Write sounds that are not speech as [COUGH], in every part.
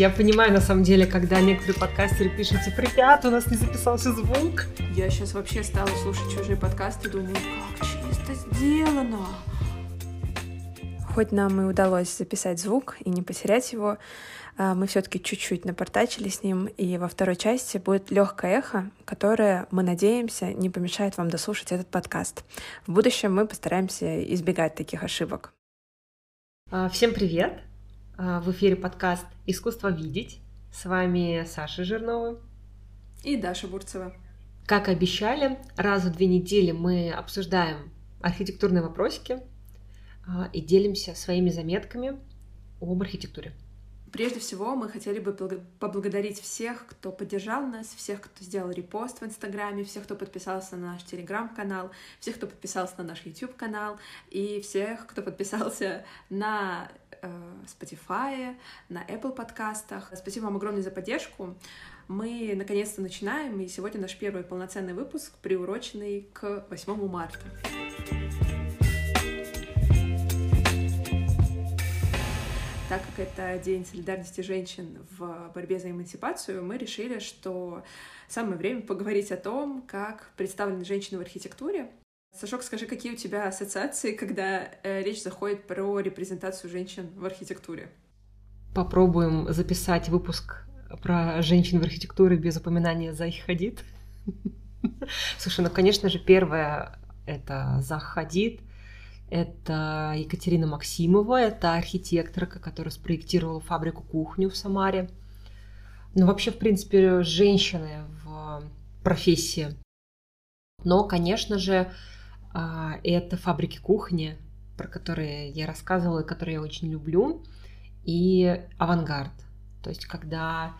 я понимаю, на самом деле, когда некоторые подкастеры пишут, типа, ребят, у нас не записался звук. Я сейчас вообще стала слушать чужие подкасты и думаю, как чисто сделано. Хоть нам и удалось записать звук и не потерять его, а, мы все-таки чуть-чуть напортачили с ним, и во второй части будет легкое эхо, которое, мы надеемся, не помешает вам дослушать этот подкаст. В будущем мы постараемся избегать таких ошибок. А, всем привет! А, в эфире подкаст «Искусство видеть». С вами Саша Жирнова и Даша Бурцева. Как и обещали, раз в две недели мы обсуждаем архитектурные вопросики и делимся своими заметками об архитектуре. Прежде всего, мы хотели бы поблагодарить всех, кто поддержал нас, всех, кто сделал репост в Инстаграме, всех, кто подписался на наш Телеграм-канал, всех, кто подписался на наш YouTube-канал и всех, кто подписался на Spotify, на Apple подкастах. Спасибо вам огромное за поддержку. Мы наконец-то начинаем, и сегодня наш первый полноценный выпуск, приуроченный к 8 марта. так как это День солидарности женщин в борьбе за эмансипацию, мы решили, что самое время поговорить о том, как представлены женщины в архитектуре. Сашок, скажи, какие у тебя ассоциации, когда э, речь заходит про репрезентацию женщин в архитектуре? Попробуем записать выпуск про женщин в архитектуре без упоминания Захи Хадид. Слушай, ну, конечно же, первое — это Зах Хадид — это Екатерина Максимова, это архитекторка, которая спроектировала фабрику-кухню в Самаре. Ну, вообще, в принципе, женщины в профессии. Но, конечно же, это фабрики кухни, про которые я рассказывала и которые я очень люблю, и авангард. То есть, когда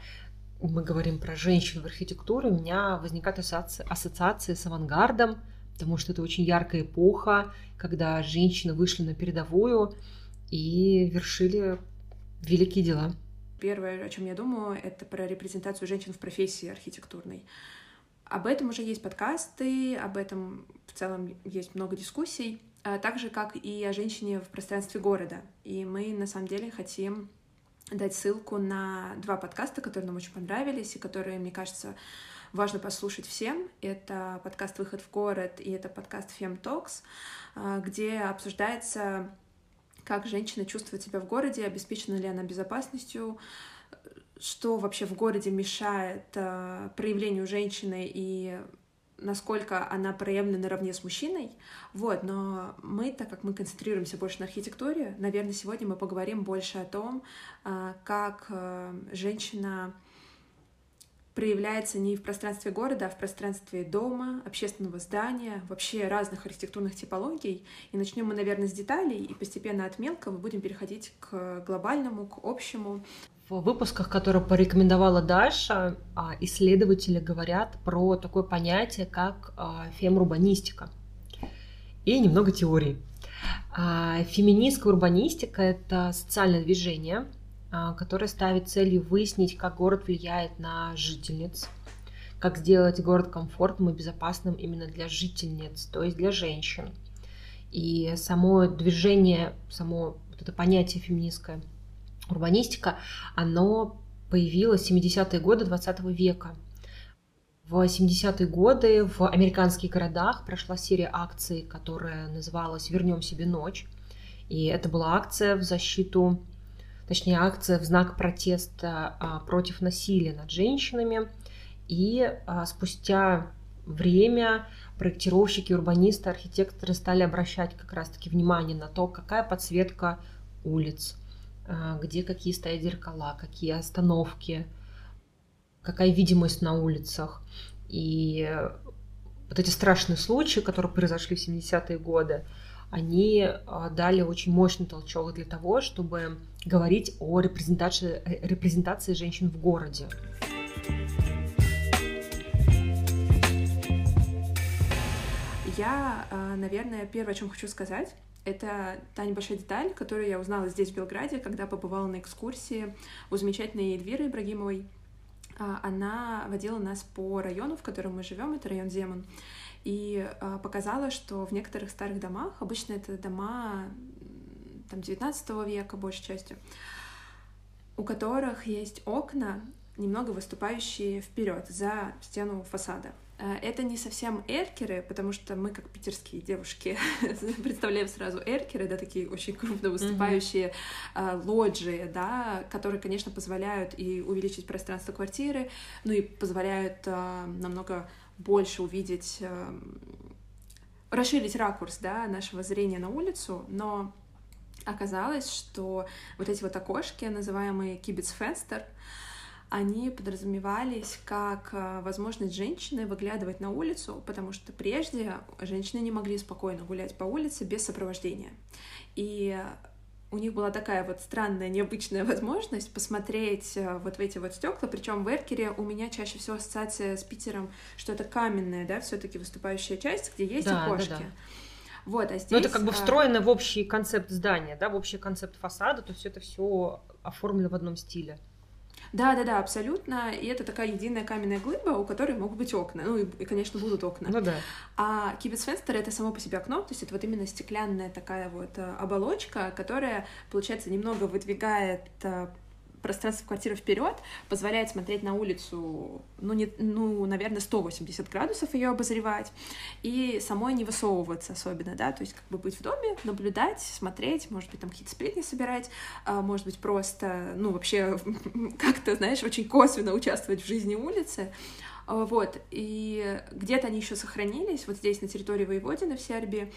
мы говорим про женщин в архитектуре, у меня возникают ассоциации с авангардом – потому что это очень яркая эпоха, когда женщины вышли на передовую и вершили великие дела. Первое, о чем я думаю, это про репрезентацию женщин в профессии архитектурной. Об этом уже есть подкасты, об этом в целом есть много дискуссий, а так же, как и о женщине в пространстве города. И мы, на самом деле, хотим дать ссылку на два подкаста, которые нам очень понравились и которые, мне кажется, важно послушать всем. Это подкаст «Выход в город» и это подкаст «Фем Talks, а, где обсуждается, как женщина чувствует себя в городе, обеспечена ли она безопасностью, что вообще в городе мешает а, проявлению женщины и насколько она проявлена наравне с мужчиной. Вот, но мы, так как мы концентрируемся больше на архитектуре, наверное, сегодня мы поговорим больше о том, а, как женщина проявляется не в пространстве города, а в пространстве дома, общественного здания, вообще разных архитектурных типологий. И начнем мы, наверное, с деталей, и постепенно от мелкого будем переходить к глобальному, к общему. В выпусках, которые порекомендовала Даша, а, исследователи говорят про такое понятие, как а, фемурбанистика. И немного теории. А, феминистская урбанистика — это социальное движение — которая ставит целью выяснить, как город влияет на жительниц, как сделать город комфортным и безопасным именно для жительниц, то есть для женщин. И само движение, само вот это понятие феминистская урбанистика, оно появилось в 70-е годы 20 века. В 70-е годы в американских городах прошла серия акций, которая называлась «Вернем себе ночь». И это была акция в защиту точнее акция в знак протеста а, против насилия над женщинами. И а, спустя время проектировщики, урбанисты, архитекторы стали обращать как раз-таки внимание на то, какая подсветка улиц, где какие стоят зеркала, какие остановки, какая видимость на улицах. И вот эти страшные случаи, которые произошли в 70-е годы, они дали очень мощный толчок для того, чтобы говорить о репрезентации, э, репрезентации женщин в городе. Я, а, наверное, первое, о чем хочу сказать, это та небольшая деталь, которую я узнала здесь, в Белграде, когда побывала на экскурсии у замечательной Эльвиры Ибрагимовой. А, она водила нас по району, в котором мы живем, это район Земан, и а, показала, что в некоторых старых домах, обычно это дома там, 19 века большей частью, у которых есть окна, немного выступающие вперед за стену фасада. Э, это не совсем эркеры, потому что мы, как питерские девушки, [LAUGHS] представляем сразу эркеры, да, такие очень крупно выступающие mm-hmm. лоджии, да, которые, конечно, позволяют и увеличить пространство квартиры, ну и позволяют э, намного больше увидеть, э, расширить ракурс, да, нашего зрения на улицу, но оказалось, что вот эти вот окошки, называемые кибицфенстер, они подразумевались как э, возможность женщины выглядывать на улицу, потому что прежде женщины не могли спокойно гулять по улице без сопровождения. И у них была такая вот странная, необычная возможность посмотреть э, вот в эти вот стекла. Причем в Эркере у меня чаще всего ассоциация с Питером, что это каменная, да, все-таки выступающая часть, где есть да, окошки. Да, да. Вот, а здесь... Ну, это как бы э, встроено в общий концепт здания, да, в общий концепт фасада, то есть это все оформлено в одном стиле. Да, да, да, абсолютно. И это такая единая каменная глыба, у которой могут быть окна. Ну и, и конечно, будут окна. Ну да. А кибетсфенстер это само по себе окно, то есть это вот именно стеклянная такая вот э, оболочка, которая, получается, немного выдвигает э, пространство квартиры вперед позволяет смотреть на улицу, ну, не, ну, наверное, 180 градусов ее обозревать, и самой не высовываться особенно, да, то есть как бы быть в доме, наблюдать, смотреть, может быть, там какие-то сплетни собирать, а, может быть, просто, ну, вообще [LAUGHS] как-то, знаешь, очень косвенно участвовать в жизни улицы, а, вот, и где-то они еще сохранились, вот здесь, на территории Воеводина в Сербии,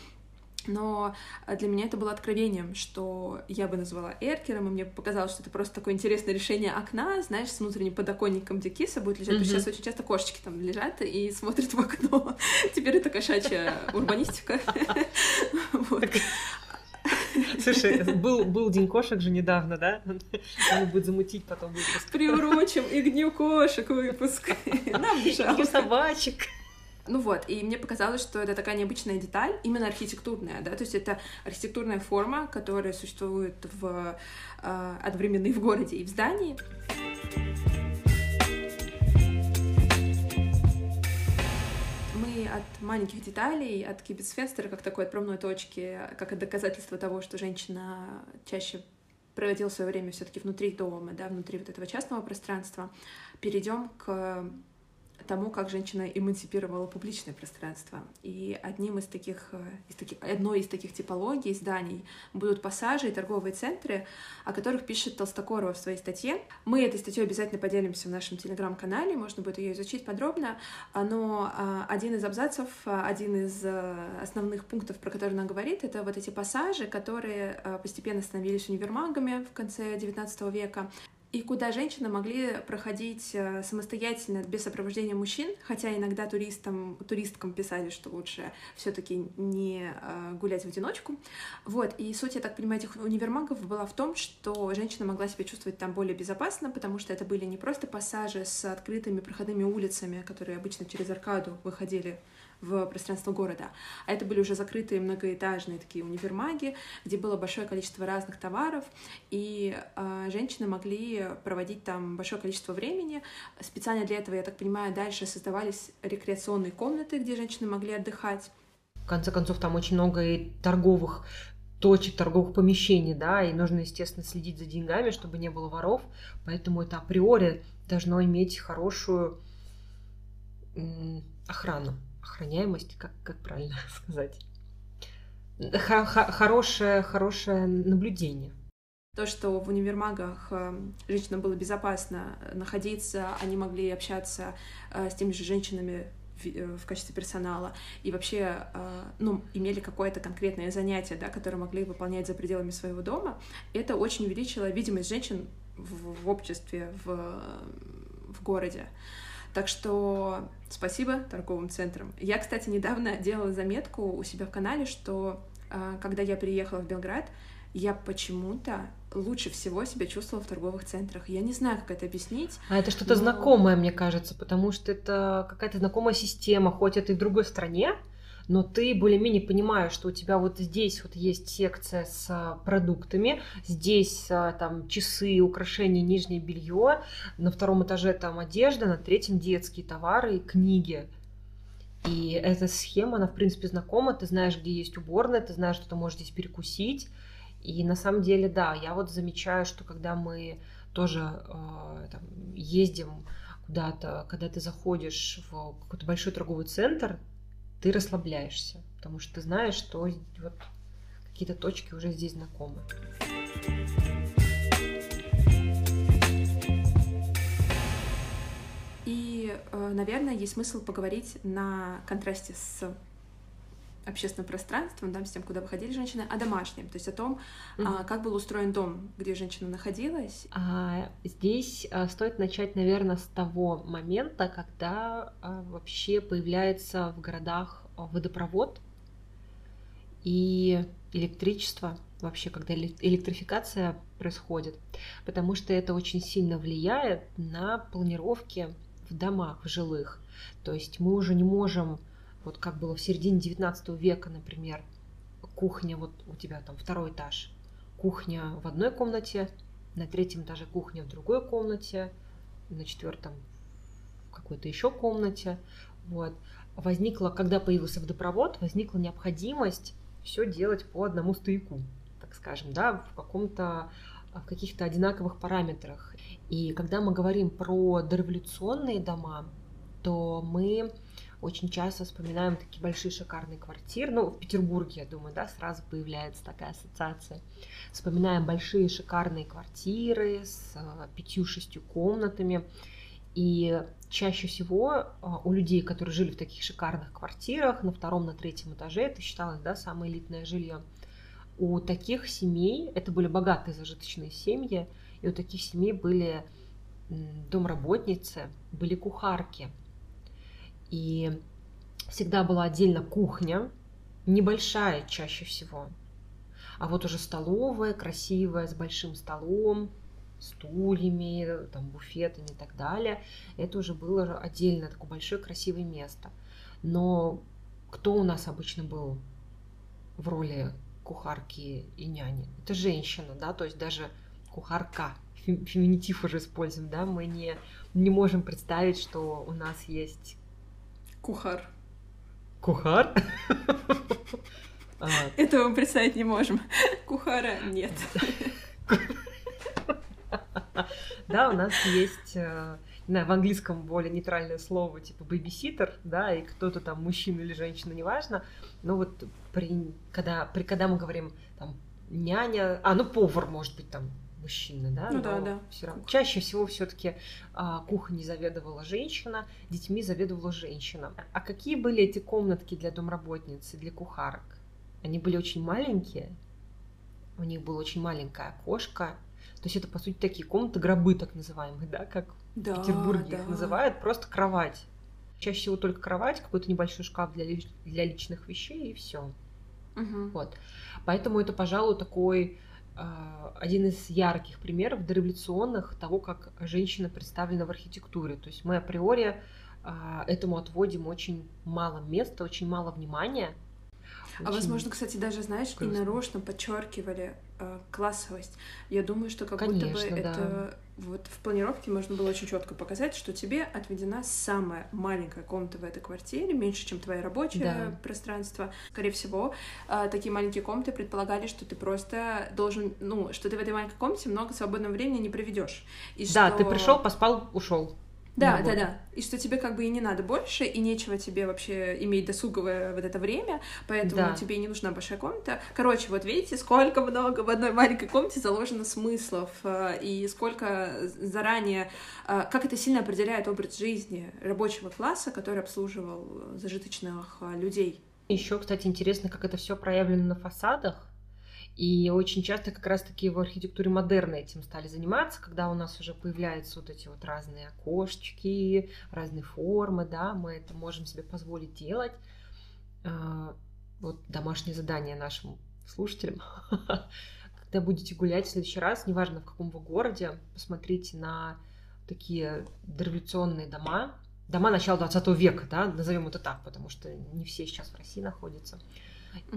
но э, для меня это было откровением, что я бы назвала эркером, и мне показалось, что это просто такое интересное решение окна, знаешь, с внутренним подоконником, где киса будет лежать, mm-hmm. сейчас очень часто кошечки там лежат и смотрят в окно. [LAUGHS] Теперь это кошачья урбанистика. [LAUGHS] Слушай, был, был День кошек же недавно, да? Надо будет замутить потом выпуск. Приурочим и к Дню кошек выпуск. [LAUGHS] Нам, пожалуйста. собачек. Ну вот, и мне показалось, что это такая необычная деталь, именно архитектурная, да, то есть это архитектурная форма, которая существует в, э, одновременно и в городе, и в здании. Мы от маленьких деталей, от кибицфестера, как такой отправной точки, как от доказательства того, что женщина чаще проводила свое время все-таки внутри дома, да, внутри вот этого частного пространства, перейдем к тому, как женщина эмансипировала публичное пространство. И одним из таких, э, из таких, одной из таких типологий зданий будут пассажи и торговые центры, о которых пишет Толстокорова в своей статье. Мы этой статьей обязательно поделимся в нашем телеграм-канале, можно будет ее изучить подробно. Но а, один из абзацев, а, один из э, основных пунктов, про который она говорит, это вот эти пассажи, которые э, постепенно становились универмагами в конце XIX века и куда женщины могли проходить э, самостоятельно, без сопровождения мужчин, хотя иногда туристам, туристкам писали, что лучше все таки не э, гулять в одиночку. Вот, и суть, я так понимаю, этих универмагов была в том, что женщина могла себя чувствовать там более безопасно, потому что это были не просто пассажи с открытыми проходными улицами, которые обычно через аркаду выходили в пространство города. А это были уже закрытые многоэтажные такие универмаги, где было большое количество разных товаров, и э, женщины могли проводить там большое количество времени. Специально для этого, я так понимаю, дальше создавались рекреационные комнаты, где женщины могли отдыхать. В конце концов, там очень много и торговых точек, торговых помещений, да, и нужно, естественно, следить за деньгами, чтобы не было воров, поэтому это априори должно иметь хорошую охрану охраняемость, как, как правильно [LAUGHS] сказать? хорошее, хорошее наблюдение. То, что в универмагах э, женщинам было безопасно находиться, они могли общаться э, с теми же женщинами э, в качестве персонала и вообще ну, имели какое-то конкретное занятие, да, которое могли выполнять за пределами своего дома, это очень увеличило видимость женщин в, в обществе, в, в городе. Так что спасибо торговым центрам. Я, кстати, недавно делала заметку у себя в канале, что а, когда я приехала в Белград, я почему-то лучше всего себя чувствовала в торговых центрах. Я не знаю, как это объяснить. А это что-то но... знакомое, мне кажется, потому что это какая-то знакомая система, хоть это и в другой стране, но ты более-менее понимаешь, что у тебя вот здесь вот есть секция с а, продуктами, здесь а, там часы, украшения, нижнее белье, на втором этаже там одежда, на третьем детские товары и книги. И эта схема, она в принципе знакома, ты знаешь, где есть уборная, ты знаешь, что ты можешь здесь перекусить. И на самом деле, да, я вот замечаю, что когда мы тоже э, там, ездим куда-то, когда ты заходишь в какой-то большой торговый центр, ты расслабляешься, потому что ты знаешь, что вот какие-то точки уже здесь знакомы. И, э, наверное, есть смысл поговорить на контрасте с общественным пространством, да, с тем, куда выходили женщины, о домашнем, то есть о том, mm-hmm. а, как был устроен дом, где женщина находилась. А, здесь а, стоит начать, наверное, с того момента, когда а, вообще появляется в городах водопровод и электричество, вообще, когда электрификация происходит, потому что это очень сильно влияет на планировки в домах, в жилых. То есть мы уже не можем вот как было в середине 19 века, например, кухня, вот у тебя там второй этаж, кухня в одной комнате, на третьем этаже кухня в другой комнате, на четвертом в какой-то еще комнате. Вот. Возникла, когда появился водопровод, возникла необходимость все делать по одному стояку, так скажем, да, в каком-то в каких-то одинаковых параметрах. И когда мы говорим про дореволюционные дома, то мы очень часто вспоминаем такие большие шикарные квартиры. Ну, в Петербурге, я думаю, да, сразу появляется такая ассоциация. Вспоминаем большие шикарные квартиры с э, пятью-шестью комнатами. И чаще всего э, у людей, которые жили в таких шикарных квартирах, на втором, на третьем этаже, это считалось, да, самое элитное жилье. У таких семей, это были богатые зажиточные семьи, и у таких семей были домработницы, были кухарки – и всегда была отдельно кухня, небольшая чаще всего. А вот уже столовая, красивая, с большим столом, стульями, там, буфетами и так далее. Это уже было отдельно такое большое красивое место. Но кто у нас обычно был в роли кухарки и няни? Это женщина, да, то есть даже кухарка, феминитив уже используем, да, мы не, не можем представить, что у нас есть Кухар. Кухар? [LAUGHS] А. Этого мы представить не можем. Кухара нет. [LAUGHS] Да, у нас есть э, знаю, в английском более нейтральное слово, типа бэбиситер, да, и кто-то там, мужчина или женщина, неважно, но вот при, когда, при, когда мы говорим там няня, а, ну повар, может быть, там мужчины, да? Ну да, да. Все равно. Чаще всего все-таки а, кухней заведовала женщина, детьми заведовала женщина. А какие были эти комнатки для домработниц и для кухарок? Они были очень маленькие, у них было очень маленькое окошко. То есть это, по сути, такие комнаты, гробы так называемые, да, как да, в Петербурге да. их называют, просто кровать. Чаще всего только кровать, какой-то небольшой шкаф для, для личных вещей и все. Угу. Вот. Поэтому это, пожалуй, такой один из ярких примеров дореволюционных того, как женщина представлена в архитектуре. То есть мы априори а, этому отводим очень мало места, очень мало внимания. Очень... А возможно, кстати, даже, знаешь, грустно. и нарочно подчеркивали э, классовость. Я думаю, что как Конечно, будто бы да. это вот в планировке можно было очень четко показать, что тебе отведена самая маленькая комната в этой квартире, меньше, чем твое рабочее да. пространство. Скорее всего, э, такие маленькие комнаты предполагали, что ты просто должен, ну, что ты в этой маленькой комнате много свободного времени не проведешь. Да, что... ты пришел, поспал, ушел. Да, да, да. И что тебе как бы и не надо больше, и нечего тебе вообще иметь досуговое вот это время, поэтому да. тебе не нужна большая комната. Короче, вот видите, сколько много в одной маленькой комнате заложено смыслов, э, и сколько заранее, э, как это сильно определяет образ жизни рабочего класса, который обслуживал зажиточных э, людей. Еще, кстати, интересно, как это все проявлено на фасадах. И очень часто как раз-таки в архитектуре модерна этим стали заниматься, когда у нас уже появляются вот эти вот разные окошечки, разные формы, да, мы это можем себе позволить делать. А, вот домашнее задание нашим слушателям. [LAUGHS] Когда будете гулять в следующий раз, неважно в каком вы городе, посмотрите на такие дореволюционные дома, дома начала 20 века, да, назовем это так, потому что не все сейчас в России находятся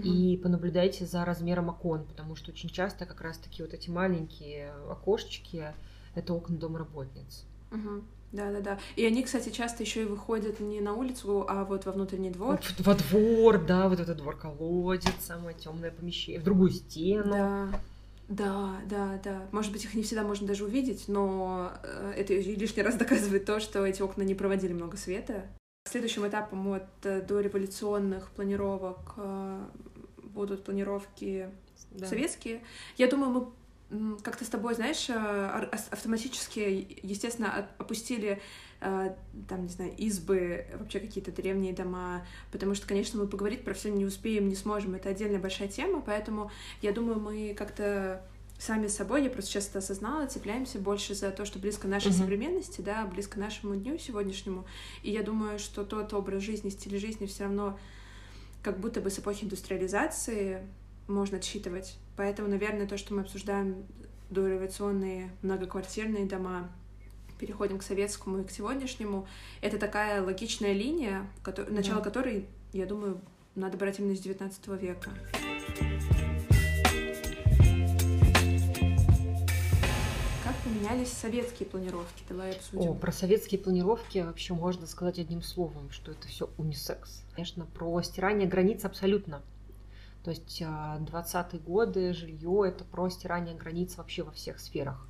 и понаблюдайте за размером окон, потому что очень часто как раз-таки вот эти маленькие окошечки это окна домработниц. Угу. Да, да, да. И они, кстати, часто еще и выходят не на улицу, а вот во внутренний двор. Вот, во двор, да, вот этот двор колодец, самое темное помещение, в другую стену. Да. Да, да, да. Может быть, их не всегда можно даже увидеть, но э, это лишний раз доказывает то, что эти окна не проводили много света. Следующим этапом от э, дореволюционных планировок э, будут планировки да. советские. Я думаю, мы как-то с тобой, знаешь, автоматически, естественно, опустили там, не знаю, избы, вообще какие-то древние дома, потому что, конечно, мы поговорить про все не успеем, не сможем, это отдельная большая тема, поэтому я думаю, мы как-то сами собой, я просто сейчас это осознала, цепляемся больше за то, что близко нашей uh-huh. современности, да, близко нашему дню сегодняшнему. И я думаю, что тот образ жизни, стиль жизни все равно как будто бы с эпохи индустриализации можно отсчитывать. Поэтому, наверное, то, что мы обсуждаем дореволюционные многоквартирные дома, переходим к советскому и к сегодняшнему, это такая логичная линия, начало которой, я думаю, надо брать именно с XIX века. Поменялись советские планировки? Давай обсудим. О, про советские планировки вообще можно сказать одним словом, что это все унисекс. Конечно, про стирание границ абсолютно. То есть 20-е а, годы жилье это про стирание границ вообще во всех сферах.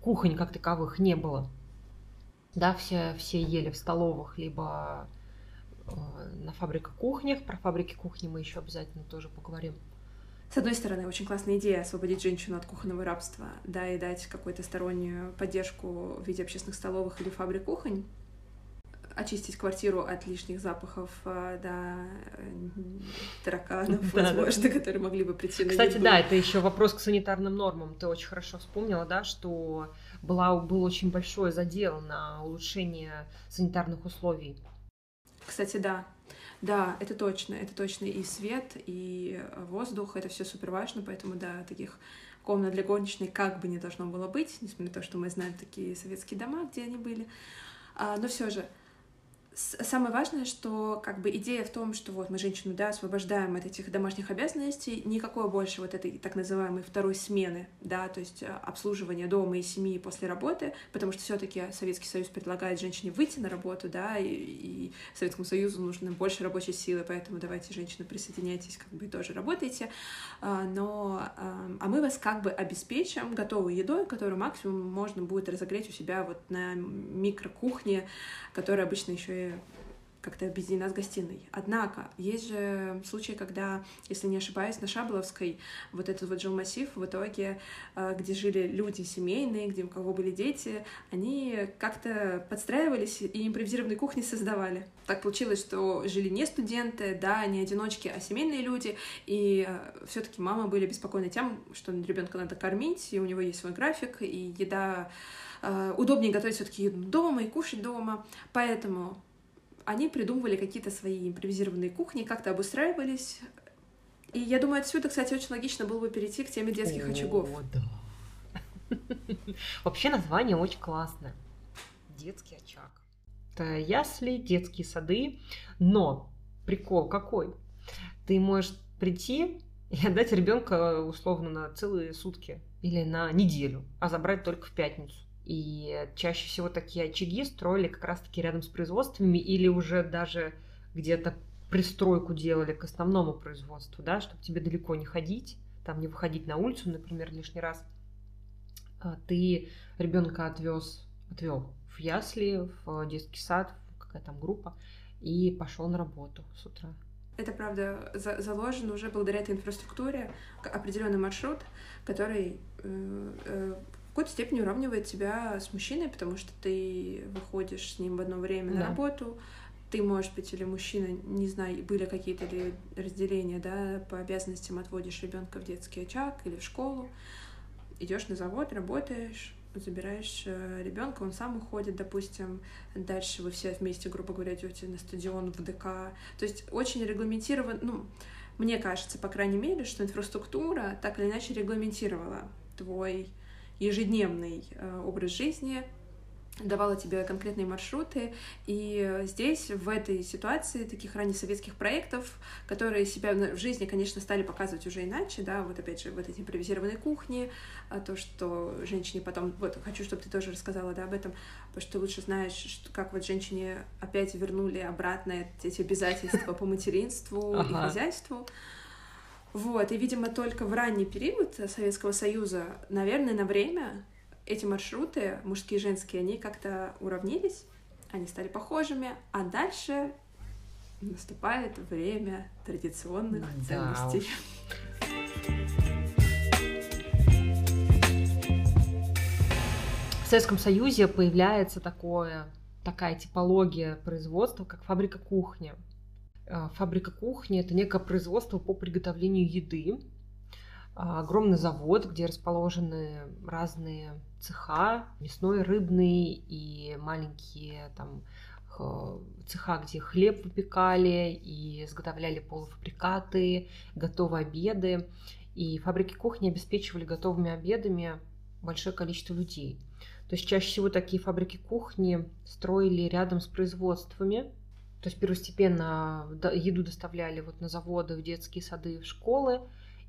Кухонь как таковых не было. Да, все, все ели в столовых, либо э, на фабриках кухнях. Про фабрики кухни мы еще обязательно тоже поговорим. С одной стороны, очень классная идея освободить женщину от кухонного рабства, да, и дать какую-то стороннюю поддержку в виде общественных столовых или фабрик кухонь, очистить квартиру от лишних запахов, а, да, тараканов, [LAUGHS] возможно, которые могли бы прийти на Кстати, да, это еще вопрос к санитарным нормам. Ты очень хорошо вспомнила, да, что была, был очень большой задел на улучшение санитарных условий. Кстати, да, да, это точно, это точно и свет, и воздух, это все супер важно, поэтому да, таких комнат для горничной как бы не должно было быть, несмотря на то, что мы знаем такие советские дома, где они были. А, но все же, самое важное, что как бы идея в том, что вот мы женщину, да, освобождаем от этих домашних обязанностей, никакой больше вот этой так называемой второй смены, да, то есть э, обслуживания дома и семьи после работы, потому что все-таки Советский Союз предлагает женщине выйти на работу, да, и, и Советскому Союзу нужно больше рабочей силы, поэтому давайте, женщины, присоединяйтесь, как бы тоже работайте, а, но, а мы вас как бы обеспечим готовой едой, которую максимум можно будет разогреть у себя вот на микрокухне, которая обычно еще и как-то объединена с гостиной. Однако, есть же случаи, когда, если не ошибаюсь, на Шабловской вот этот вот жилмассив в итоге, э, где жили люди семейные, где у кого были дети, они как-то подстраивались и импровизированные кухни создавали. Так получилось, что жили не студенты, да, не одиночки, а семейные люди, и э, все таки мамы были беспокойны тем, что ребенка надо кормить, и у него есть свой график, и еда э, удобнее готовить все-таки еду дома и кушать дома. Поэтому они придумывали какие-то свои импровизированные кухни, как-то обустраивались. И я думаю, отсюда, кстати, очень логично было бы перейти к теме детских О, очагов. да. [LAUGHS] Вообще название очень классное. Детский очаг. Это ясли, детские сады. Но прикол какой? Ты можешь прийти и отдать ребенка условно на целые сутки или на неделю, а забрать только в пятницу. И чаще всего такие очаги строили как раз-таки рядом с производствами или уже даже где-то пристройку делали к основному производству, да, чтобы тебе далеко не ходить, там не выходить на улицу, например, лишний раз. А ты ребенка отвез, отвел в ясли, в детский сад, какая там группа, и пошел на работу с утра. Это правда за заложено уже благодаря этой инфраструктуре определенный маршрут, который э, э, какой-то степени уравнивает тебя с мужчиной, потому что ты выходишь с ним в одно время да. на работу, ты, может быть, или мужчина, не знаю, были какие-то ли разделения, да, по обязанностям отводишь ребенка в детский очаг или в школу, идешь на завод, работаешь, забираешь э, ребенка, он сам уходит, допустим, дальше вы все вместе, грубо говоря, идете на стадион в ДК. То есть очень регламентирован, ну, мне кажется, по крайней мере, что инфраструктура так или иначе регламентировала твой ежедневный э, образ жизни, давала тебе конкретные маршруты. И здесь, в этой ситуации таких ранее советских проектов, которые себя в жизни, конечно, стали показывать уже иначе, да, вот опять же, вот эти импровизированные кухни, а то, что женщине потом, вот, хочу, чтобы ты тоже рассказала, да, об этом, потому что ты лучше знаешь, что, как вот женщине опять вернули обратно эти обязательства по материнству и хозяйству. Вот, и, видимо, только в ранний период Советского Союза, наверное, на время эти маршруты, мужские и женские, они как-то уравнились, они стали похожими, а дальше наступает время традиционных Да ценностей. В Советском Союзе появляется такое, такая типология производства, как фабрика кухни. Э, Фабрика кухни – это некое производство по приготовлению еды. А, Огромный завод, где расположены разные цеха, мясной, рыбный и маленькие там цеха, где хлеб выпекали и изготовляли полуфабрикаты, готовые обеды. И фабрики кухни обеспечивали готовыми обедами большое количество людей. То есть чаще всего такие фабрики кухни строили рядом с производствами. То есть первостепенно еду доставляли вот на заводы, в детские сады, в школы,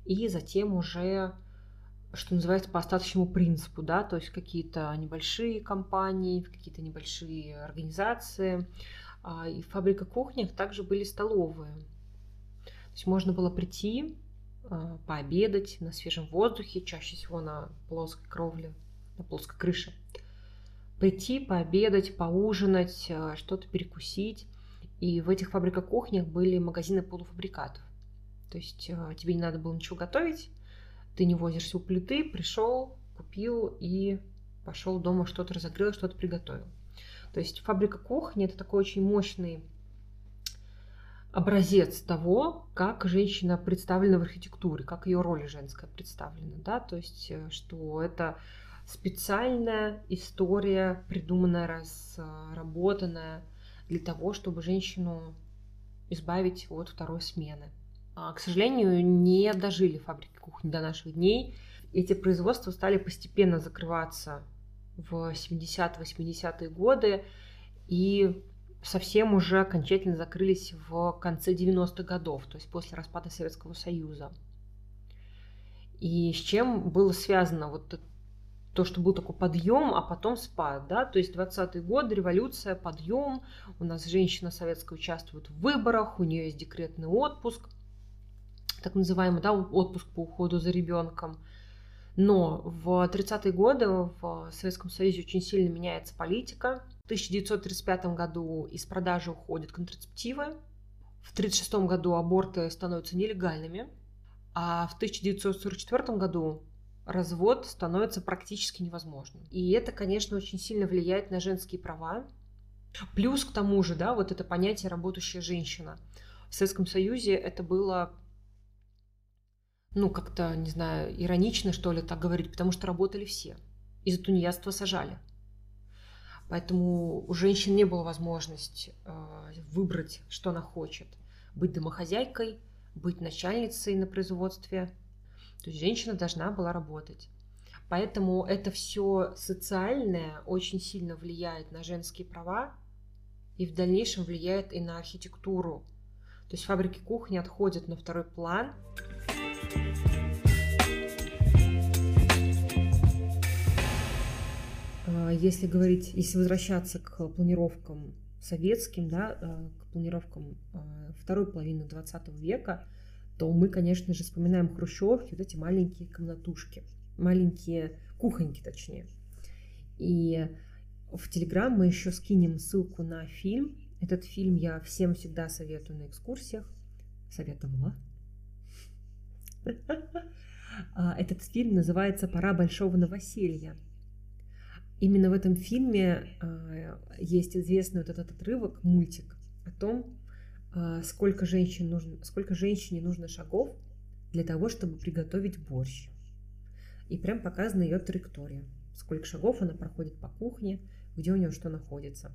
и затем уже, что называется, по остаточному принципу, да, то есть какие-то небольшие компании, какие-то небольшие организации. А, И в фабриках кухнях также были столовые. То есть можно было прийти, а, пообедать на свежем воздухе, чаще всего на плоской кровле, на плоской крыше. Прийти, пообедать, поужинать, а, что-то перекусить. И в этих фабриках кухнях были магазины полуфабрикатов. То есть а, тебе не надо было ничего готовить, ты не возишься у плиты, пришел, купил и пошел дома что-то разогрел, что-то приготовил. То есть фабрика кухни это такой очень мощный образец того, как женщина представлена в архитектуре, как ее роль женская представлена, да, то есть э, что это специальная история, придуманная, разработанная для того, чтобы женщину избавить от второй смены. А, К сожалению, не дожили фабрики кухни до наших дней. Эти производства стали постепенно закрываться в 70-80-е годы и совсем уже окончательно закрылись в конце 90-х годов, то есть после распада Советского Союза. И с чем было связано вот это- то, что был такой подъем, а потом спад, да, то есть 20-е годы, революция, подъем, у нас женщина советская участвует в выборах, у нее есть декретный отпуск, так называемый, да, отпуск по уходу за ребенком. Но в 30-е годы в Советском Союзе очень сильно меняется политика. В 1935 году из продажи уходят контрацептивы. В 1936 году аборты становятся нелегальными. А в 1944 году развод становится практически невозможным. И это, конечно, очень сильно влияет на женские права. Плюс к тому же, да, вот это понятие работающая женщина. В Советском Союзе это было ну, как-то, не знаю, иронично, что ли, так говорить, потому что работали все. И за тунеядство сажали. Поэтому у женщин не было возможности э, выбрать, что она хочет. Быть домохозяйкой, быть начальницей на производстве. То есть женщина должна была работать. Поэтому это все социальное очень сильно влияет на женские права и в дальнейшем влияет и на архитектуру. То есть фабрики кухни отходят на второй план, А, Если говорить, если возвращаться к планировкам советским, да, э, к планировкам э, второй половины 20 века, то мы, конечно же, вспоминаем хрущевки, вот эти маленькие комнатушки, маленькие кухоньки, точнее. И в Телеграм мы еще скинем ссылку на фильм. Этот фильм я всем всегда советую на экскурсиях. Советовала. А, Этот фильм называется «Пора большого новоселья». Именно в этом фильме а, есть известный вот этот отрывок, мультик о том, сколько, женщин нужно, сколько женщине нужно шагов для того, чтобы приготовить борщ. И прям показана ее траектория. Сколько шагов она проходит по кухне, где у нее что находится.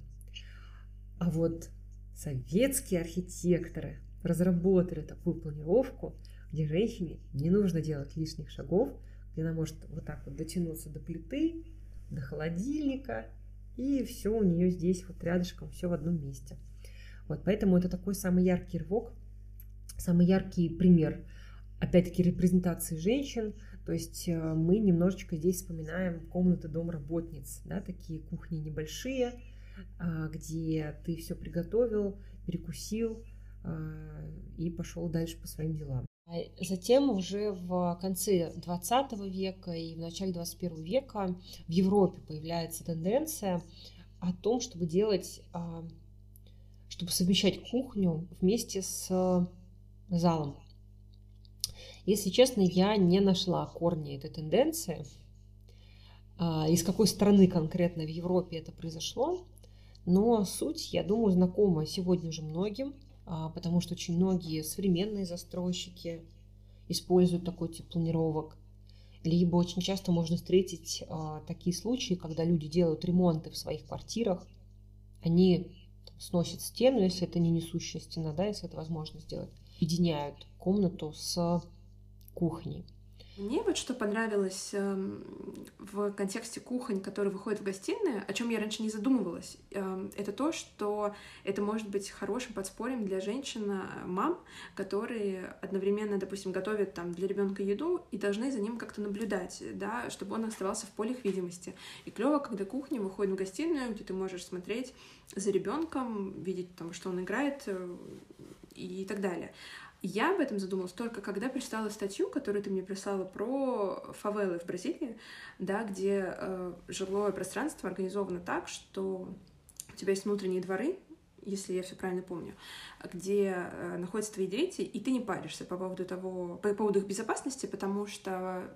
А вот советские архитекторы разработали такую планировку, где женщине не нужно делать лишних шагов, где она может вот так вот дотянуться до плиты, до холодильника, и все у нее здесь вот рядышком, все в одном месте. Вот поэтому это такой самый яркий рывок, самый яркий пример, опять-таки, репрезентации женщин. То есть э, мы немножечко здесь вспоминаем комнаты домработниц, да, такие кухни небольшие, а, где ты все приготовил, перекусил а, и пошел дальше по своим делам. Затем уже в конце 20 века и в начале 21 века в Европе появляется тенденция о том, чтобы делать, а, чтобы совмещать кухню вместе с залом. Если честно, я не нашла корни этой тенденции, а, из какой страны конкретно в Европе это произошло, но суть, я думаю, знакома сегодня уже многим – а, потому что очень многие современные застройщики используют такой тип планировок. Либо очень часто можно встретить а, такие случаи, когда люди делают ремонты в своих квартирах, они сносят стену, если это не несущая стена, да, если это возможно сделать, объединяют комнату с кухней. Мне вот что понравилось э, в контексте кухонь, которые выходят в гостиные, о чем я раньше не задумывалась, э, это то, что это может быть хорошим подспорьем для женщин, э, мам, которые одновременно, допустим, готовят там для ребенка еду и должны за ним как-то наблюдать, да, чтобы он оставался в поле их видимости. И клево, когда кухня выходит в гостиную, где ты можешь смотреть за ребенком, видеть там, что он играет э, и так далее. Я об этом задумалась только когда прочитала статью, которую ты мне прислала про фавелы в Бразилии, да, где э, жилое пространство организовано так, что у тебя есть внутренние дворы, если я все правильно помню, где э, находятся твои дети, и ты не паришься по поводу того, по поводу их безопасности, потому что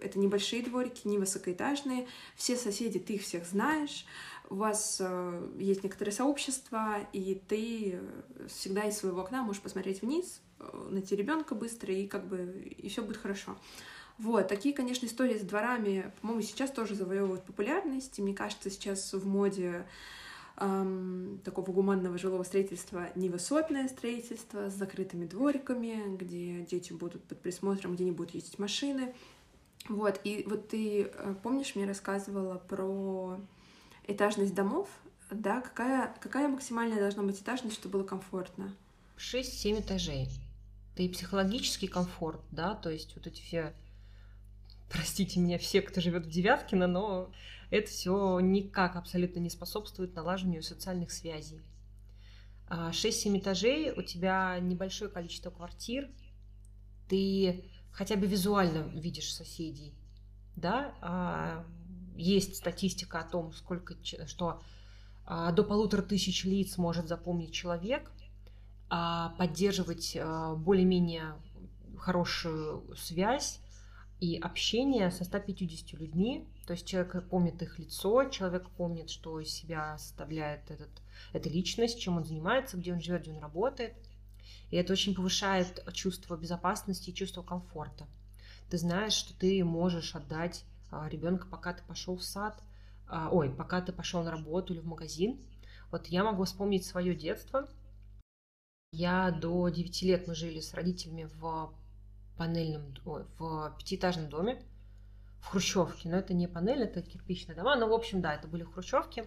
это небольшие дворики, не высокоэтажные, все соседи, ты их всех знаешь, у вас э, есть некоторое сообщество, и ты э, всегда из своего окна можешь посмотреть вниз, найти ребенка быстро, и как бы и все будет хорошо. Вот, такие, конечно, истории с дворами, по-моему, сейчас тоже завоевывают популярность. И мне кажется, сейчас в моде эм, такого гуманного жилого строительства невысотное строительство с закрытыми двориками, где дети будут под присмотром, где не будут ездить машины. Вот, и вот ты э, помнишь, мне рассказывала про этажность домов, да, какая, какая максимальная должна быть этажность, чтобы было комфортно? 6-7 этажей это и психологический комфорт, да, то есть вот эти все, [LAUGHS] простите меня, все, кто живет в Девяткино, но это все никак абсолютно не способствует налаживанию социальных связей. 6-7 а, этажей, у тебя небольшое количество квартир, ты хотя бы визуально видишь соседей, да, а, есть статистика о том, сколько, что а, до полутора тысяч лиц может запомнить человек, поддерживать а, более-менее хорошую связь и общение со 150 людьми. То есть человек помнит их лицо, человек помнит, что из себя составляет этот, эта личность, чем он занимается, где он живет, где он работает. И это очень повышает чувство безопасности и чувство комфорта. Ты знаешь, что ты можешь отдать а, ребенка, пока ты пошел в сад, ой, пока ты пошел на работу или в магазин. Вот я могу вспомнить свое детство. Я до 9 лет мы жили с родителями в панельном, ой, в пятиэтажном доме в Хрущевке. Но это не панель, это кирпичные дома. Но, в общем, да, это были Хрущевки.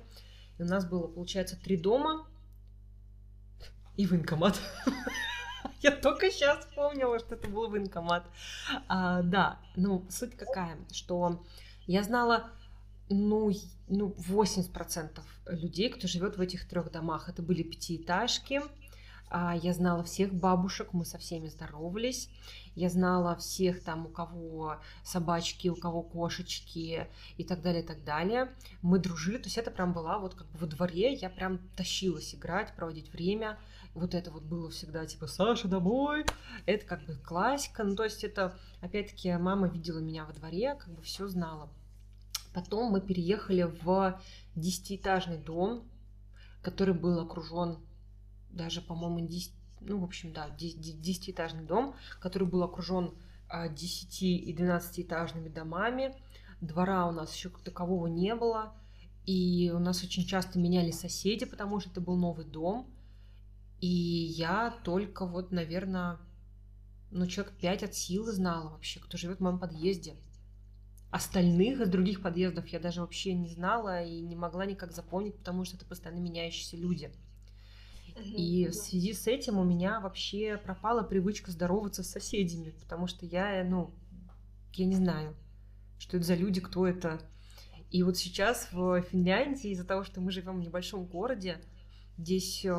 И у нас было, получается, три дома и военкомат. [LAUGHS] Я только сейчас вспомнила, что это был военкомат. А, да, ну, суть какая, что я знала, ну, ну, 80% людей, кто живет в этих трех домах. Это были пятиэтажки, я знала всех бабушек, мы со всеми здоровались. Я знала всех там, у кого собачки, у кого кошечки и так далее, и так далее. Мы дружили, то есть это прям была вот как бы во дворе, я прям тащилась играть, проводить время. Вот это вот было всегда типа «Саша, домой!» Это как бы классика. Ну, то есть это, опять-таки, мама видела меня во дворе, как бы все знала. Потом мы переехали в десятиэтажный дом, который был окружен даже, по-моему, 10, ну, в общем, да, 10-этажный дом, который был окружен 10 а, и 12-этажными домами. Двора у нас еще как такового не было. И у нас очень часто меняли соседи, потому что это был новый дом. И я только вот, наверное, ну, человек пять от силы знала вообще, кто живет в моем подъезде. Остальных из других подъездов я даже вообще не знала и не могла никак запомнить, потому что это постоянно меняющиеся люди. И в связи с этим у меня вообще пропала привычка здороваться с соседями, потому что я, ну, я не знаю, что это за люди, кто это. И вот сейчас в Финляндии, из-за того, что мы живем в небольшом городе, Здесь э,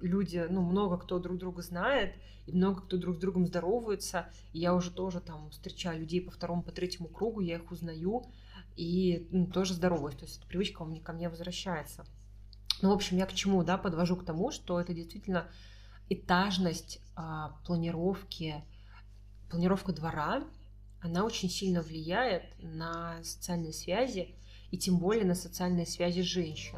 люди, ну, много кто друг друга знает, и много кто друг с другом здоровается. И я уже тоже там встречаю людей по второму, по третьему кругу, я их узнаю и ну, тоже здороваюсь. То есть эта привычка мне, ко мне возвращается. Ну, в общем, я к чему, да, подвожу к тому, что это действительно этажность а, планировки, планировка двора, она очень сильно влияет на социальные связи и тем более на социальные связи женщин.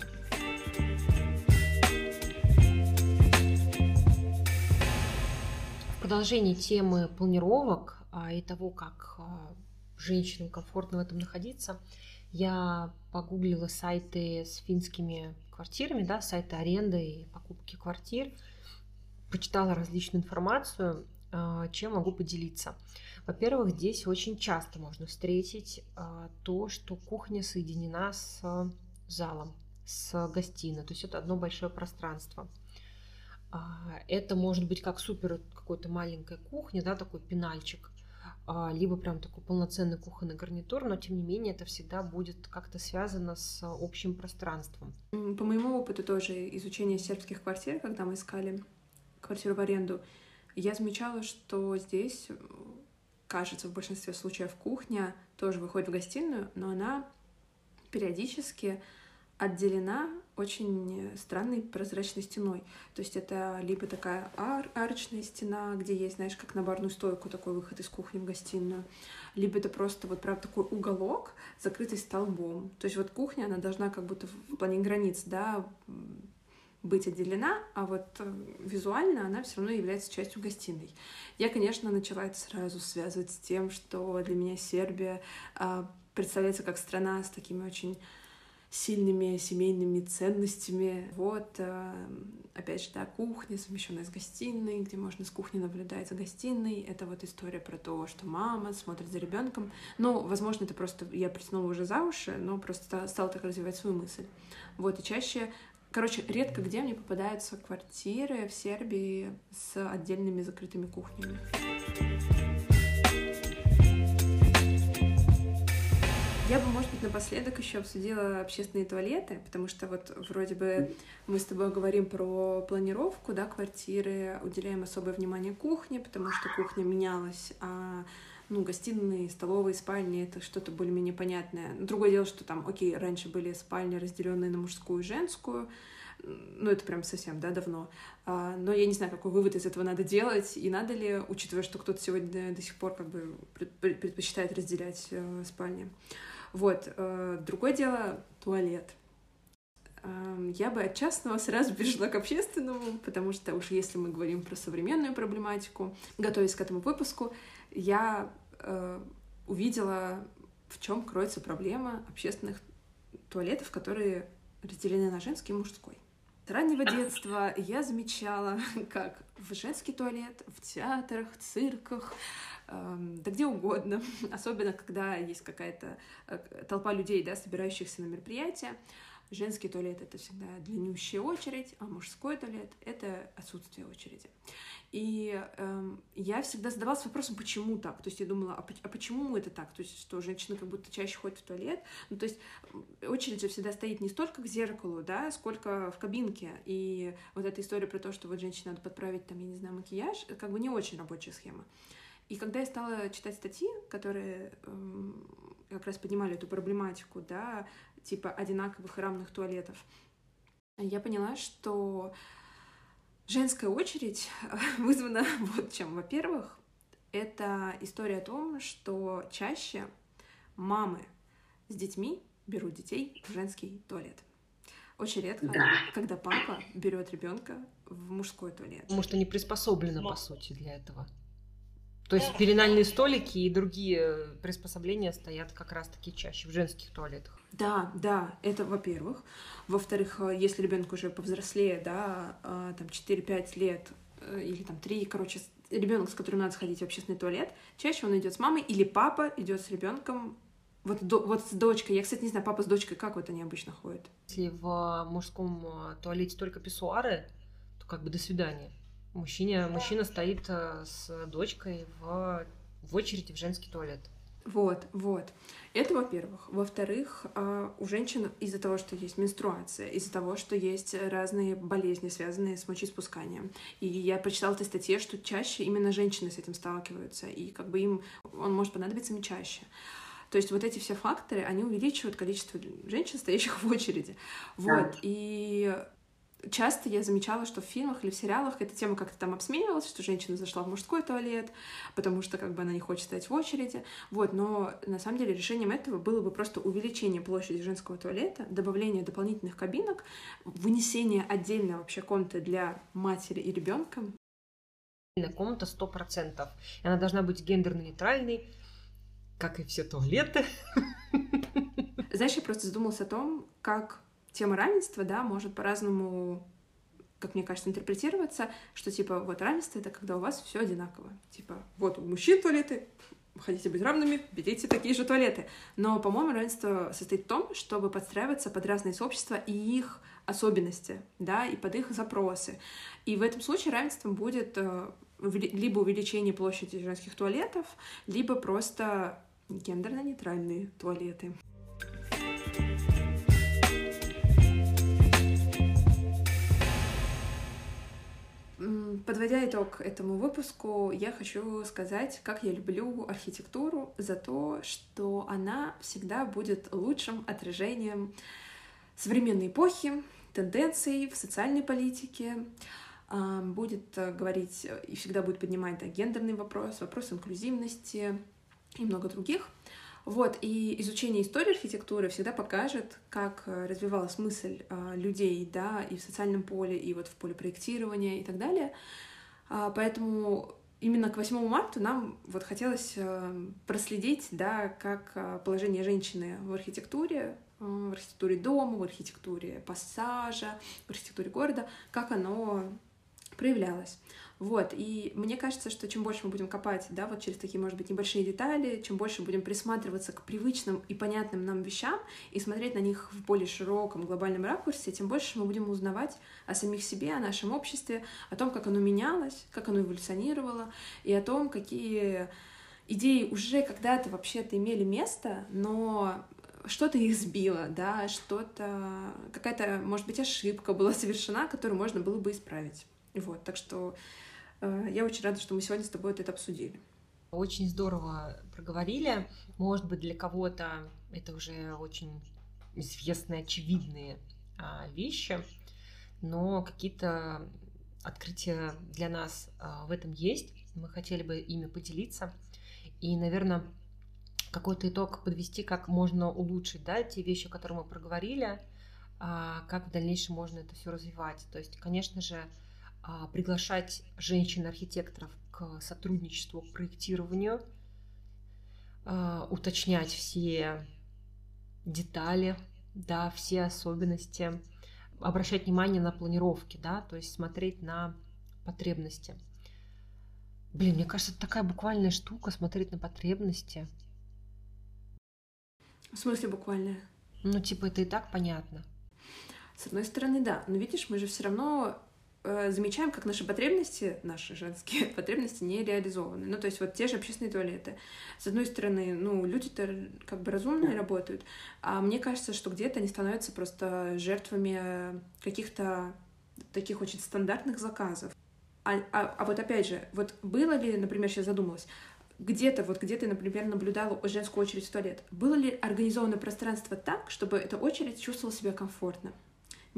В продолжении темы планировок а, и того, как а, женщинам комфортно в этом находиться, я погуглила сайты с финскими квартирами, да, сайты аренды и покупки квартир, почитала различную информацию, а, чем могу поделиться. Во-первых, здесь очень часто можно встретить а, то, что кухня соединена с залом, с гостиной, то есть это одно большое пространство. А, это может быть как супер какой-то маленькая кухня, да, такой пенальчик, либо прям такой полноценный кухонный гарнитур, но тем не менее это всегда будет как-то связано с общим пространством. По моему опыту тоже изучения сербских квартир, когда мы искали квартиру в аренду, я замечала, что здесь, кажется, в большинстве случаев кухня тоже выходит в гостиную, но она периодически отделена очень странной прозрачной стеной. То есть это либо такая ар арочная стена, где есть, знаешь, как на барную стойку такой выход из кухни в гостиную, либо это просто вот прям такой уголок, закрытый столбом. То есть вот кухня, она должна как будто в плане границ, да, быть отделена, а вот э, визуально она все равно является частью гостиной. Я, конечно, начала это сразу связывать с тем, что для меня Сербия а, представляется как страна с такими очень сильными семейными ценностями. Вот, э, опять же, да, кухня, совмещенная с гостиной, где можно с кухни наблюдать за гостиной. Это вот история про то, что мама смотрит за ребенком. Ну, возможно, это просто я притянула уже за уши, но просто стала так развивать свою мысль. Вот, и чаще Короче, редко где мне попадаются квартиры в Сербии с отдельными закрытыми кухнями. Я бы, может быть, напоследок еще обсудила общественные туалеты, потому что вот вроде бы мы с тобой говорим про планировку, да, квартиры, уделяем особое внимание кухне, потому что кухня менялась, а ну, гостиные, столовые, спальни — это что-то более-менее понятное. Другое дело, что там, окей, раньше были спальни, разделенные на мужскую и женскую, ну, это прям совсем, да, давно. А, но я не знаю, какой вывод из этого надо делать, и надо ли, учитывая, что кто-то сегодня до сих пор как бы предпочитает разделять э, спальни. Вот. Э, другое дело — туалет. Эм, я бы от частного сразу [LAUGHS] перешла к общественному, потому что уж если мы говорим про современную проблематику, готовясь к этому выпуску, я э, увидела, в чем кроется проблема общественных туалетов, которые разделены на женский и мужской. Раннего детства я замечала, [LAUGHS] как в женский туалет, в театрах, цирках, Эм, да где угодно, [LAUGHS] особенно когда есть какая-то э, толпа людей, да, собирающихся на мероприятие. Женский туалет — это всегда длиннющая очередь, а мужской туалет — это отсутствие очереди. И эм, я всегда задавалась вопросом, почему так? То есть я думала, а, а почему это так? То есть что женщины как будто чаще ходят в туалет? Ну, то есть очередь же всегда стоит не столько к зеркалу, да, сколько в кабинке. И вот эта история про то, что вот женщине надо подправить там, я не знаю, макияж, как бы не очень рабочая схема. И когда я стала читать статьи, которые э, как раз поднимали эту проблематику, да, типа одинаковых и равных туалетов, я поняла, что женская очередь [LAUGHS] вызвана [LAUGHS] вот чем. Во-первых, это история о том, что чаще мамы с детьми берут детей в женский туалет. Очень редко, да. когда папа берет ребенка в мужской туалет. Потому что не приспособлено, по сути, для этого. То есть пеленальные столики и другие приспособления стоят как раз-таки чаще в женских туалетах. Да, да, это во-первых. Во-вторых, э, если ребенок уже повзрослее, да, э, там 4-5 лет э, или там 3, короче, ребенок, с которым надо сходить в общественный туалет, чаще он идет с мамой или папа идет с ребенком вот, до, вот с дочкой. Я, кстати, не знаю, папа с дочкой, как вот они обычно ходят? Если в мужском туалете только писсуары, то как бы до свидания. Мужчина, мужчина стоит э, с дочкой в, в очереди в женский туалет. Вот, вот. Это во-первых. Во-вторых, а, у женщин из-за того, что есть менструация, из-за того, что есть разные болезни, связанные с мочеиспусканием. И я прочитала в этой статье, что чаще именно женщины с этим сталкиваются, и как бы им он может понадобиться им чаще. То есть вот эти все факторы, они увеличивают количество женщин, стоящих в очереди. Вот. И часто я замечала, что в фильмах или в сериалах эта тема как-то там обсмеивалась, что женщина зашла в мужской туалет, потому что как бы она не хочет стоять в очереди. Вот, но на самом деле решением этого было бы просто увеличение площади женского туалета, добавление дополнительных кабинок, вынесение отдельной вообще комнаты для матери и ребенка. Комната сто процентов. Она должна быть гендерно-нейтральной, как и все туалеты. Знаешь, я просто задумался о том, как тема равенства, да, может по-разному как мне кажется, интерпретироваться, что типа вот равенство это когда у вас все одинаково. Типа вот у мужчин туалеты, хотите быть равными, берите такие же туалеты. Но, по-моему, равенство состоит в том, чтобы подстраиваться под разные сообщества и их особенности, да, и под их запросы. И в этом случае равенством будет э, либо увеличение площади женских туалетов, либо просто гендерно-нейтральные туалеты. Подводя итог этому выпуску, я хочу сказать, как я люблю архитектуру за то, что она всегда будет лучшим отражением современной эпохи, тенденций в социальной политике, а, будет говорить и всегда будет поднимать да, гендерный вопрос, вопрос инклюзивности и много других. Вот, и изучение истории архитектуры всегда покажет, как э, развивалась мысль э, людей, да, и в социальном поле, и вот в поле проектирования и так далее. А, поэтому именно к 8 марта нам вот хотелось э, проследить, да, как положение женщины в архитектуре, в архитектуре дома, в архитектуре пассажа, в архитектуре города, как оно проявлялось. Вот, и мне кажется, что чем больше мы будем копать, да, вот через такие, может быть, небольшие детали, чем больше будем присматриваться к привычным и понятным нам вещам и смотреть на них в более широком глобальном ракурсе, тем больше мы будем узнавать о самих себе, о нашем обществе, о том, как оно менялось, как оно эволюционировало, и о том, какие идеи уже когда-то вообще-то имели место, но что-то их сбило, да, что-то, какая-то, может быть, ошибка была совершена, которую можно было бы исправить. Вот, так что Э, я очень рада, что мы сегодня с тобой это обсудили. Очень здорово проговорили. Может быть, для кого-то это уже очень известные, очевидные а, вещи, но какие-то открытия для нас а, в этом есть. Мы хотели бы ими поделиться. И, наверное, какой-то итог подвести, как можно улучшить да, те вещи, которые мы проговорили, а, как в дальнейшем можно это все развивать. То есть, конечно же, приглашать женщин-архитекторов к сотрудничеству, к проектированию, а, уточнять все детали, да, все особенности, обращать внимание на планировки, да, то есть смотреть на потребности. Блин, мне кажется, это такая буквальная штука, смотреть на потребности. В смысле буквальная? Ну, типа, это и так понятно. С одной стороны, да. Но видишь, мы же все равно замечаем, как наши потребности, наши женские [LAUGHS] потребности не реализованы. Ну, то есть вот те же общественные туалеты. С одной стороны, ну, люди-то как бы разумные работают, а мне кажется, что где-то они становятся просто жертвами каких-то таких очень стандартных заказов. А, а, а вот опять же, вот было ли, например, сейчас задумалась, где-то, вот где ты, например, наблюдала женскую очередь в туалет, было ли организовано пространство так, чтобы эта очередь чувствовала себя комфортно?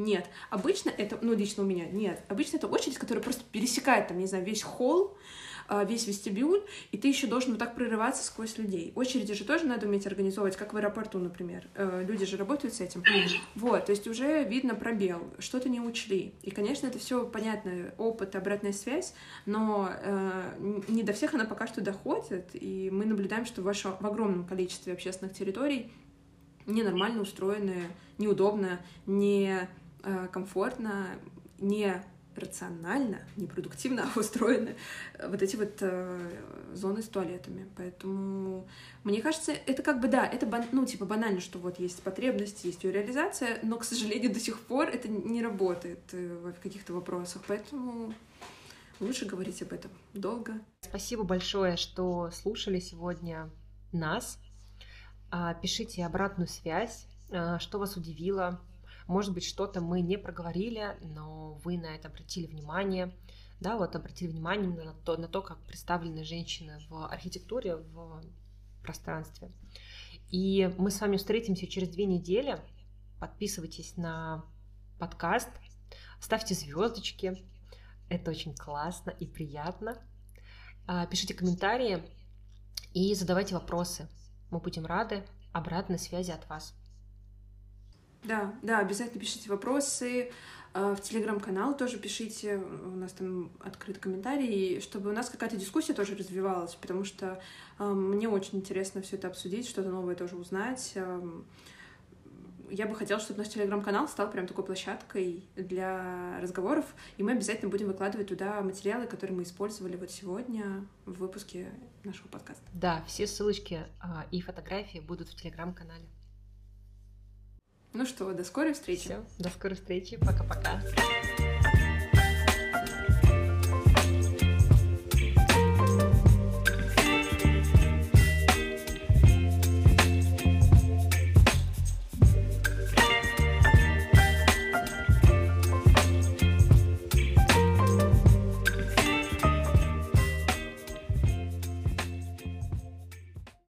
Нет. Обычно это, ну, лично у меня, нет. Обычно это очередь, которая просто пересекает, там, не знаю, весь холл, а, весь вестибюль, и ты еще должен вот так прорываться сквозь людей. Очереди же тоже надо уметь организовывать, как в аэропорту, например. Э, люди же работают с этим. Вот, то есть уже видно пробел, что-то не учли. И, конечно, это все понятно, опыт, обратная связь, но э, не до всех она пока что доходит, и мы наблюдаем, что в, ваше, в огромном количестве общественных территорий ненормально устроены, неудобно, не комфортно, не рационально, не продуктивно [LAUGHS] устроены вот эти вот э, зоны с туалетами. Поэтому мне кажется, это как бы, да, это, бан, ну, типа банально, что вот есть потребность, есть ее реализация, но, к сожалению, [LAUGHS] до сих пор это не работает э, в каких-то вопросах. Поэтому лучше говорить об этом долго. Спасибо большое, что слушали сегодня нас. А, пишите обратную связь, а, что вас удивило. Может быть, что-то мы не проговорили, но вы на это обратили внимание. Да, вот обратили внимание на то, на то, как представлены женщины в архитектуре, в пространстве. И мы с вами встретимся через две недели. Подписывайтесь на подкаст, ставьте звездочки. Это очень классно и приятно. А, пишите комментарии и задавайте вопросы. Мы будем рады обратной связи от вас. Да, да, обязательно пишите вопросы. А, в телеграм-канал тоже пишите, у нас там открыт комментарий, чтобы у нас какая-то дискуссия тоже развивалась, потому что э, мне очень интересно все это обсудить, что-то новое тоже узнать. Э, я бы хотела, чтобы наш телеграм-канал стал прям такой площадкой для разговоров, и мы обязательно будем выкладывать туда материалы, которые мы использовали вот сегодня в выпуске нашего подкаста. Да, все ссылочки э, и фотографии будут в телеграм-канале. Ну что, до скорой встречи. Все, до скорой встречи. Пока-пока.